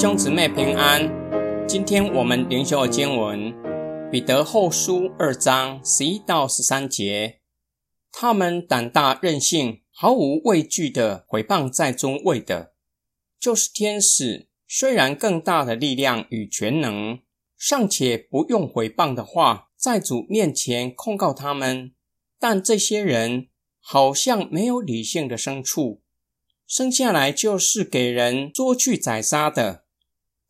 兄姊妹平安，今天我们灵修的经文《彼得后书》二章十一到十三节。他们胆大任性，毫无畏惧的毁谤在中位的，就是天使。虽然更大的力量与全能，尚且不用毁谤的话在主面前控告他们，但这些人好像没有理性的牲畜。生下来就是给人捉去宰杀的。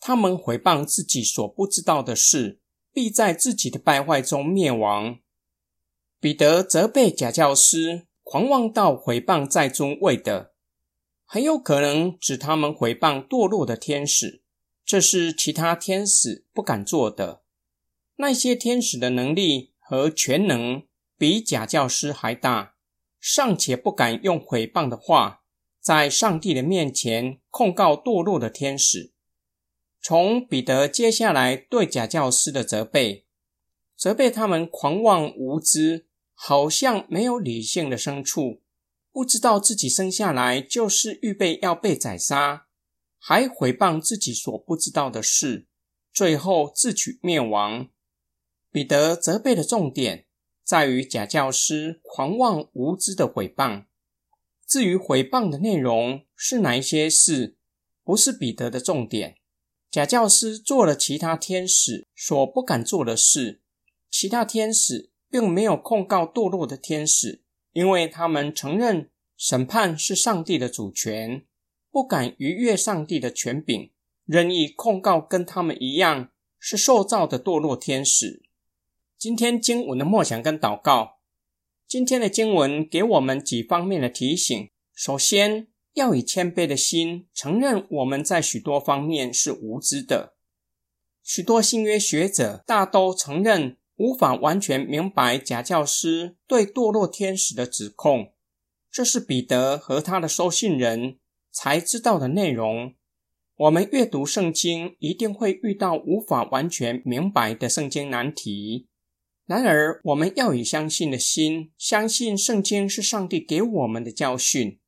他们回谤自己所不知道的事，必在自己的败坏中灭亡。彼得责备假教师狂妄到回谤在中位的，很有可能指他们回谤堕落的天使。这是其他天使不敢做的。那些天使的能力和全能比假教师还大，尚且不敢用毁谤的话。在上帝的面前控告堕落的天使。从彼得接下来对假教师的责备，责备他们狂妄无知，好像没有理性的牲畜，不知道自己生下来就是预备要被宰杀，还毁谤自己所不知道的事，最后自取灭亡。彼得责备的重点在于假教师狂妄无知的毁谤。至于回谤的内容是哪一些事，不是彼得的重点。假教师做了其他天使所不敢做的事，其他天使并没有控告堕落的天使，因为他们承认审判是上帝的主权，不敢逾越上帝的权柄，任意控告跟他们一样是受造的堕落天使。今天经文的默想跟祷告。今天的经文给我们几方面的提醒：首先，要以谦卑的心承认我们在许多方面是无知的。许多新约学者大都承认无法完全明白假教师对堕落天使的指控，这是彼得和他的收信人才知道的内容。我们阅读圣经一定会遇到无法完全明白的圣经难题。然而，我们要以相信的心，相信圣经是上帝给我们的教训。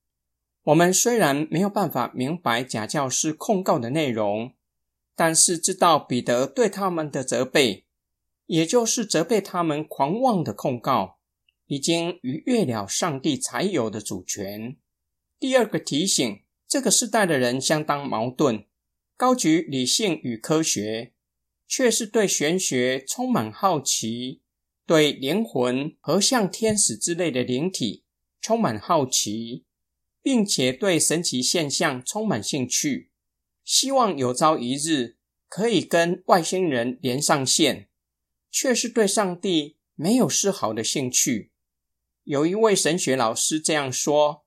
我们虽然没有办法明白假教师控告的内容，但是知道彼得对他们的责备，也就是责备他们狂妄的控告，已经逾越了上帝才有的主权。第二个提醒：这个时代的人相当矛盾，高举理性与科学，却是对玄学充满好奇。对灵魂和像天使之类的灵体充满好奇，并且对神奇现象充满兴趣，希望有朝一日可以跟外星人连上线，却是对上帝没有丝毫的兴趣。有一位神学老师这样说：“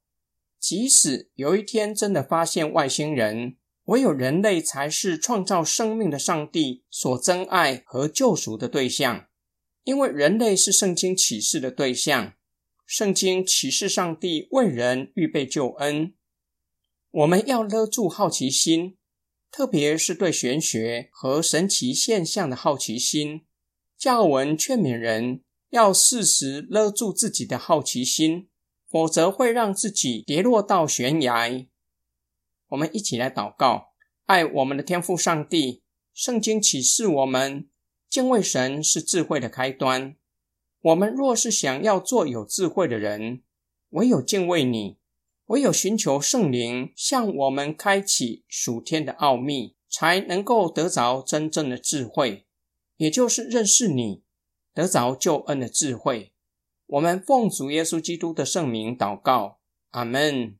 即使有一天真的发现外星人，唯有人类才是创造生命的上帝所珍爱和救赎的对象。”因为人类是圣经启示的对象，圣经启示上帝为人预备救恩。我们要勒住好奇心，特别是对玄学和神奇现象的好奇心。教文劝勉人要适时勒住自己的好奇心，否则会让自己跌落到悬崖。我们一起来祷告：爱我们的天父上帝，圣经启示我们。敬畏神是智慧的开端。我们若是想要做有智慧的人，唯有敬畏你，唯有寻求圣灵向我们开启属天的奥秘，才能够得着真正的智慧，也就是认识你，得着救恩的智慧。我们奉主耶稣基督的圣名祷告，阿门。